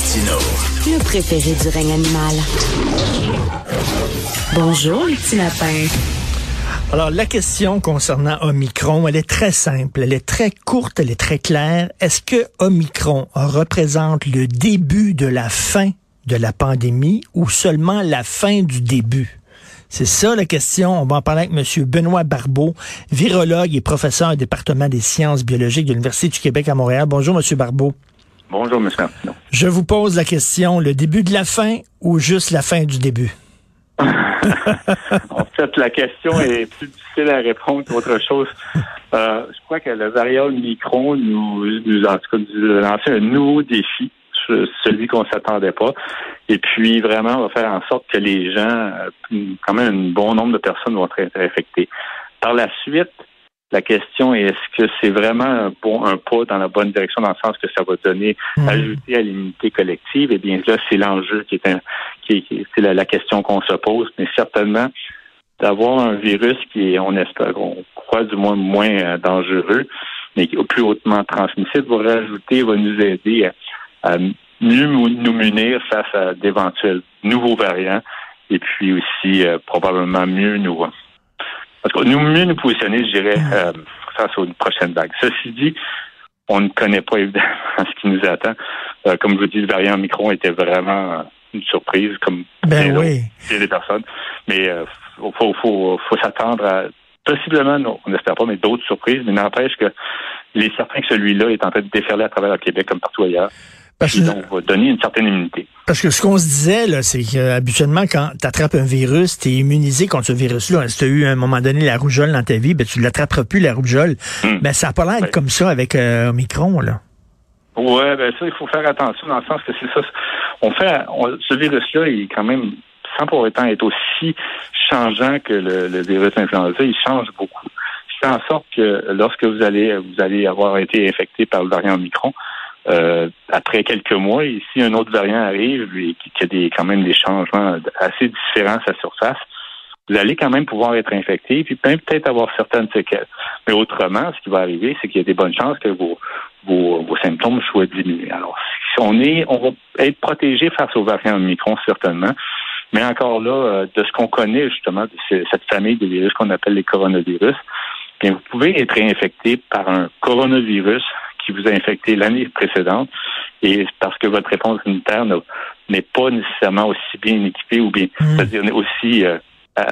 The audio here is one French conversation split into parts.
Le préféré du règne animal. Bonjour, les petits lapins. Alors, la question concernant Omicron, elle est très simple, elle est très courte, elle est très claire. Est-ce que Omicron représente le début de la fin de la pandémie ou seulement la fin du début? C'est ça la question. On va en parler avec M. Benoît Barbeau, virologue et professeur au département des sciences biologiques de l'Université du Québec à Montréal. Bonjour, M. Barbeau. Bonjour, M. Je vous pose la question, le début de la fin ou juste la fin du début? en fait, la question est plus difficile à répondre qu'autre chose. Euh, je crois que le variable micron nous, nous en tout cas, nous lancé un nouveau défi, celui qu'on s'attendait pas. Et puis, vraiment, on va faire en sorte que les gens, euh, quand même, un bon nombre de personnes vont être infectées. Par la suite, la question est est-ce que c'est vraiment un, bon, un pas dans la bonne direction dans le sens que ça va donner, mmh. ajouter à l'immunité collective? Eh bien là, c'est l'enjeu qui est, un, qui, c'est la, question qu'on se pose, mais certainement d'avoir un virus qui est, on espère, on croit du moins moins euh, dangereux, mais qui est plus hautement transmissible, va rajouter, va nous aider à, mieux nous munir face à d'éventuels nouveaux variants et puis aussi euh, probablement mieux nous parce que nous mieux nous positionner, je dirais, euh, face aux prochaines vagues. Ceci dit, on ne connaît pas évidemment ce qui nous attend. Euh, comme je vous dis, le variant Micron était vraiment une surprise, comme ben oui. des personnes. Mais il euh, faut, faut, faut s'attendre à possiblement, on n'espère pas, mais d'autres surprises. Mais n'empêche que il est certain que celui-là est en train de déferler à travers le Québec comme partout ailleurs. Parce que, va donner une certaine immunité. Parce que ce qu'on se disait, là, c'est qu'habituellement, quand tu attrapes un virus, tu es immunisé contre ce virus-là. Si tu as eu à un moment donné la rougeole dans ta vie, ben, tu ne l'attraperas plus, la rougeole. Hmm. Ben, ça n'a pas l'air comme ça avec euh, Omicron, là. Ouais, ben ça, il faut faire attention dans le sens que c'est ça. On fait, ce virus-là, il est quand même, sans pour autant être aussi changeant que le, le virus influenza, il change beaucoup. Fait en sorte que lorsque vous allez, vous allez avoir été infecté par le variant Omicron, euh, après quelques mois, et si un autre variant arrive et qu'il y a des, quand même des changements assez différents à sa surface, vous allez quand même pouvoir être infecté, puis peut-être avoir certaines séquelles. Mais autrement, ce qui va arriver, c'est qu'il y a des bonnes chances que vos, vos, symptômes soient diminués. Alors, on est, on va être protégé face aux variants Omicron, certainement. Mais encore là, euh, de ce qu'on connaît justement de cette famille de virus qu'on appelle les coronavirus, bien, vous pouvez être infecté par un coronavirus qui vous a infecté l'année précédente et parce que votre réponse immunitaire n'est pas nécessairement aussi bien équipée ou bien, hmm. c'est-à-dire aussi euh,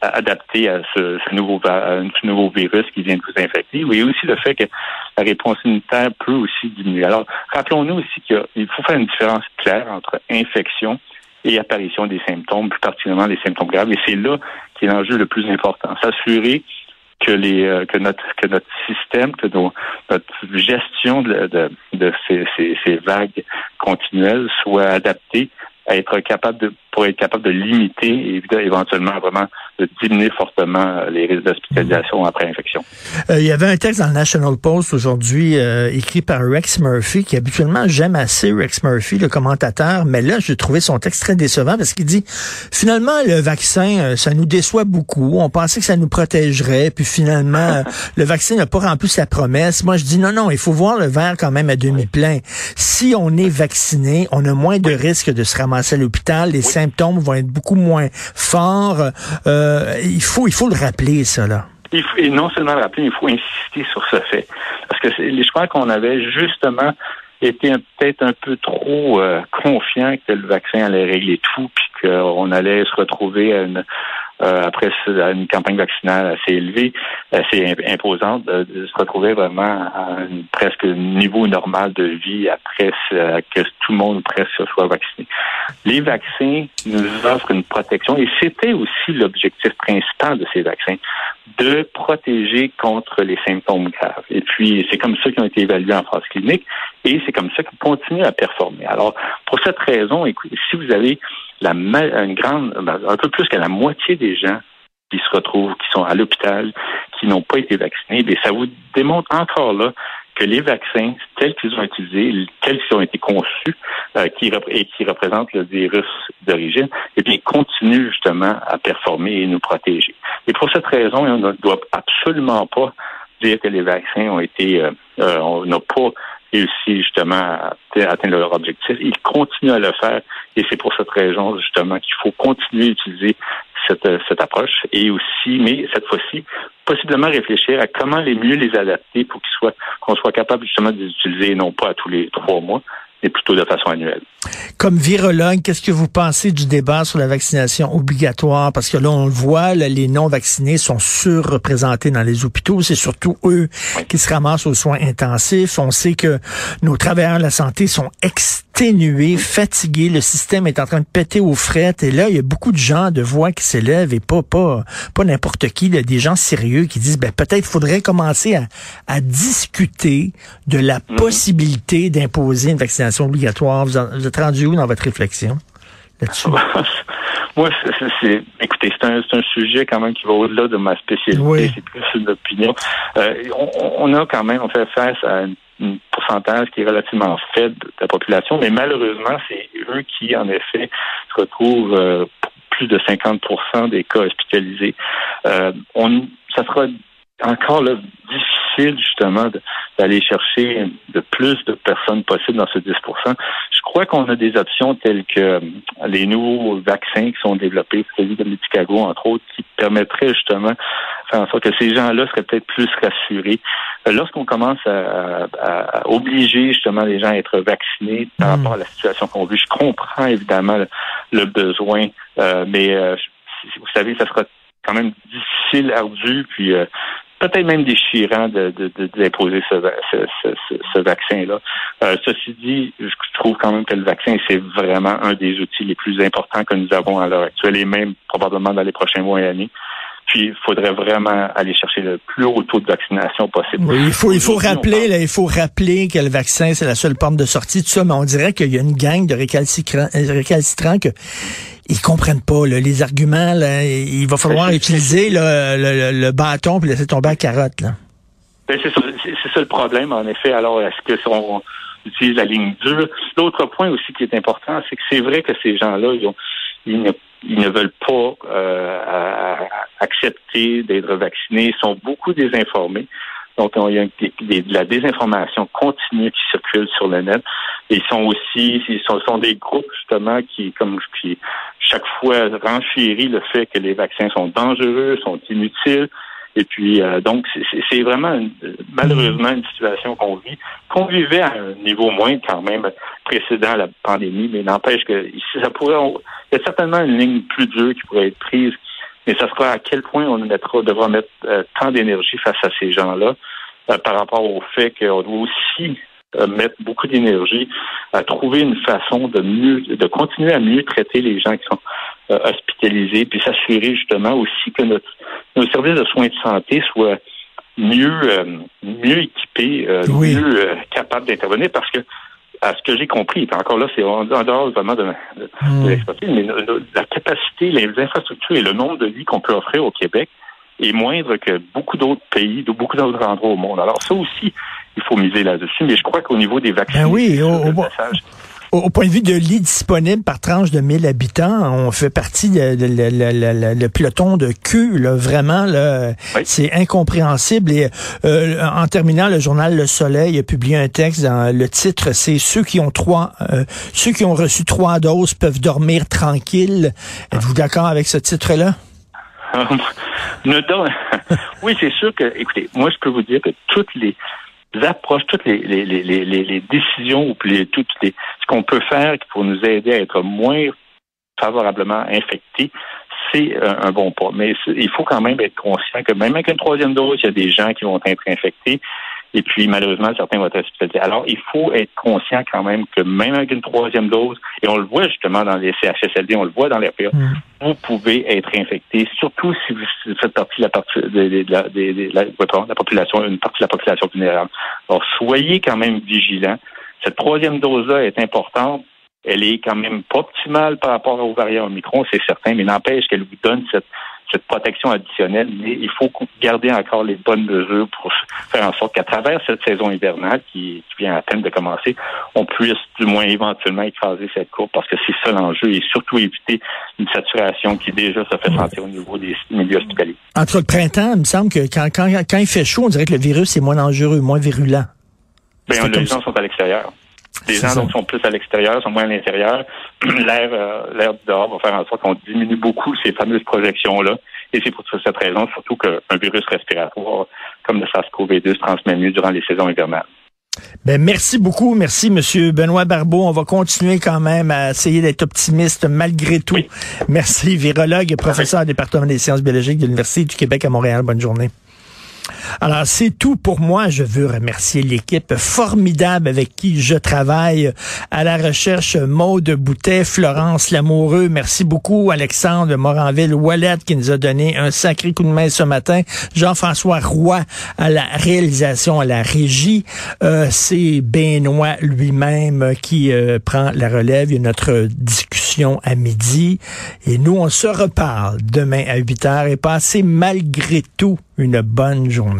adaptée à ce, nouveau, ce nouveau virus qui vient de vous infecter. Oui, aussi le fait que la réponse immunitaire peut aussi diminuer. Alors, rappelons-nous aussi qu'il faut faire une différence claire entre infection et apparition des symptômes, plus particulièrement les symptômes graves. Et c'est là qui est l'enjeu le plus important. S'assurer que les euh, que notre que notre système, que notre gestion de, de, de ces, ces, ces, vagues continuelles soit adaptée à être capable de pour être capable de limiter et éventuellement vraiment diminuer fortement euh, les risques d'hospitalisation après infection. Euh, il y avait un texte dans le National Post aujourd'hui euh, écrit par Rex Murphy, qui habituellement j'aime assez Rex Murphy, le commentateur, mais là j'ai trouvé son texte très décevant parce qu'il dit finalement le vaccin, ça nous déçoit beaucoup. On pensait que ça nous protégerait, puis finalement le vaccin n'a pas rempli sa promesse. Moi je dis non non, il faut voir le verre quand même à demi plein. Si on est vacciné, on a moins de risques de se ramasser à l'hôpital. Les symptômes vont être beaucoup moins forts. Euh, il faut il faut le rappeler ça là. Il faut, et non seulement le rappeler, il faut insister sur ce fait. Parce que je crois qu'on avait justement été peut-être un peu trop euh, confiant que le vaccin allait régler tout, puis qu'on allait se retrouver à une, euh, après une campagne vaccinale assez élevée, assez imposante, de, se retrouver vraiment à un presque niveau normal de vie après que tout le monde presque soit vacciné. Les vaccins nous offrent une protection et c'était aussi l'objectif principal de ces vaccins, de protéger contre les symptômes graves. Et puis, c'est comme ça qu'ils ont été évalués en phase clinique et c'est comme ça qu'ils continuent à performer. Alors, pour cette raison, écoutez, si vous avez la une grande, ben, un peu plus que la moitié des gens qui se retrouvent, qui sont à l'hôpital, qui n'ont pas été vaccinés, bien, ça vous démontre encore là que les vaccins tels qu'ils ont utilisés, tels qu'ils ont été conçus, euh, qui, et qui représentent le virus d'origine, eh bien, continuent justement à performer et nous protéger. Et pour cette raison, on ne doit absolument pas dire que les vaccins ont été, euh, euh, on n'a pas réussi justement à atteindre leur objectif. Ils continuent à le faire et c'est pour cette raison justement qu'il faut continuer à utiliser cette, cette approche et aussi, mais cette fois-ci, possiblement réfléchir à comment les mieux les adapter pour qu'ils soient, qu'on soit capable justement de les utiliser non pas à tous les trois mois, mais plutôt de façon annuelle. Comme virologue, qu'est-ce que vous pensez du débat sur la vaccination obligatoire? Parce que là, on le voit, les non-vaccinés sont surreprésentés dans les hôpitaux. C'est surtout eux qui se ramassent aux soins intensifs. On sait que nos travailleurs de la santé sont exténués, fatigués. Le système est en train de péter aux frettes. Et là, il y a beaucoup de gens de voix qui s'élèvent et pas, pas, pas n'importe qui. Il y a des gens sérieux qui disent, ben, peut-être faudrait commencer à, à discuter de la mhm. possibilité d'imposer une vaccination obligatoire. Vous, êtes rendu où dans votre réflexion? Là-dessus? Moi, c'est, écoutez, c'est un, un, sujet quand même qui va au-delà de ma spécialité. C'est plus une opinion. Euh, on, a quand même, on fait face à un pourcentage qui est relativement faible de la population, mais malheureusement, c'est eux qui, en effet, se retrouvent euh, plus de 50% des cas hospitalisés. Euh, on, ça sera encore là, difficile justement d'aller chercher de plus de personnes possibles dans ce 10% Je crois qu'on a des options telles que euh, les nouveaux vaccins qui sont développés, celui de Chicago entre autres, qui permettraient justement de faire en sorte que ces gens-là seraient peut-être plus rassurés. Euh, lorsqu'on commence à, obliger justement les gens à être vaccinés par hmm. rapport à la situation qu'on vit, je comprends évidemment le, besoin, euh, mais vous savez, ça sera quand même difficile, ardu, puis peut-être même déchirant de, d'imposer ce, ce, vaccin-là. Euh, ceci dit, je trouve quand même que le vaccin, c'est vraiment un des outils les plus importants que nous avons à l'heure actuelle et même probablement dans les prochains mois et années. Puis il faudrait vraiment aller chercher le plus haut taux de vaccination possible. Oui, il faut, il faut rappeler, là, il faut rappeler que le vaccin, c'est la seule porte de sortie, tout ça, mais on dirait qu'il y a une gang de récalcitrants, récalcitrants que ils comprennent pas les arguments. Là, il va falloir utiliser le, bâton puis laisser tomber la carotte. Là. Ben, c'est ça, le problème, en effet. Alors, est-ce que on utilise la ligne dure? L'autre point aussi qui est important, c'est que c'est vrai que ces gens-là, ils, ne, veulent pas euh, accepter d'être vaccinés. Ils sont beaucoup désinformés. Donc, il y a de la désinformation continue qui circule sur le net. ils sont aussi, ils sont, sont des groupes justement qui, comme qui chaque fois renchérit le fait que les vaccins sont dangereux, sont inutiles. Et puis, euh, donc, c'est vraiment malheureusement une situation qu'on vit, qu'on vivait à un niveau moindre quand même précédent la pandémie, mais n'empêche que ça pourrait, il y a certainement une ligne plus dure qui pourrait être prise mais ça sera à quel point on mettra, devra mettre euh, tant d'énergie face à ces gens-là euh, par rapport au fait qu'on doit aussi mettre beaucoup d'énergie à trouver une façon de mieux, de continuer à mieux traiter les gens qui sont hospitalisés, puis s'assurer justement aussi que notre, nos services de soins de santé soient mieux, mieux équipés, mieux capables d'intervenir, parce que à ce que j'ai compris, encore là, c'est en, dehors vraiment de, de, hmm. mais la capacité, les infrastructures et le nombre de lits qu'on peut offrir au Québec est moindre que beaucoup d'autres pays, de beaucoup d'autres endroits au monde. Alors ça aussi, il faut miser là-dessus. Mais je crois qu'au niveau des vaccins, ben oui, au, point de vue de lits disponibles par tranche de 1000 habitants, on fait partie de, le peloton de là, vraiment, là, c'est incompréhensible. Et euh, en terminant, le journal Le Soleil a publié un texte dans le titre, c'est ceux qui ont trois, euh, ceux qui ont reçu trois doses peuvent dormir tranquilles. Êtes-vous d'accord avec ce titre-là? oui, c'est sûr que, écoutez, moi, je peux vous dire que toutes les approches, toutes les, les, les, les décisions ou les, toutes les, ce qu'on peut faire pour nous aider à être moins favorablement infectés, c'est un bon pas. Mais il faut quand même être conscient que même avec une troisième dose, il y a des gens qui vont être infectés. Et puis, malheureusement, certains vont être hospitalisés. Alors, il faut être conscient quand même que même avec une troisième dose, et on le voit justement dans les CHSLD, on le voit dans les RPA, mm. Vous pouvez être infecté, surtout si vous faites partie de la, population, une partie de la population vulnérable. Alors, soyez quand même vigilants. Cette troisième dose-là est importante. Elle est quand même pas optimale par rapport aux variants Omicron, c'est certain, mais n'empêche qu'elle vous donne cette cette protection additionnelle, mais il faut garder encore les bonnes mesures pour faire en sorte qu'à travers cette saison hivernale qui, vient à peine de commencer, on puisse du moins éventuellement écraser cette courbe parce que c'est ça l'enjeu et surtout éviter une saturation qui déjà se fait sentir au niveau des milieux hospitaliers. Entre le printemps, il me semble que quand, quand, quand il fait chaud, on dirait que le virus est moins dangereux, moins virulent. Ben, les gens sont à l'extérieur. Les gens donc, sont plus à l'extérieur, sont moins à l'intérieur. L'air euh, l'air dehors va faire en sorte qu'on diminue beaucoup ces fameuses projections-là. Et c'est pour cette raison, surtout qu'un virus respiratoire comme le SARS-CoV-2 se transmet mieux durant les saisons hivernales. Ben, merci beaucoup. Merci, Monsieur Benoît Barbeau. On va continuer quand même à essayer d'être optimiste malgré tout. Merci, virologue et professeur au département des sciences biologiques de l'Université du Québec à Montréal. Bonne journée. Alors, c'est tout pour moi. Je veux remercier l'équipe formidable avec qui je travaille à la recherche. Maude Boutet, Florence Lamoureux. Merci beaucoup. Alexandre Moranville-Wallet qui nous a donné un sacré coup de main ce matin. Jean-François Roy à la réalisation, à la régie. Euh, c'est Benoît lui-même qui euh, prend la relève. Il y notre discussion à midi. Et nous, on se reparle demain à 8 heures et passez malgré tout une bonne journée.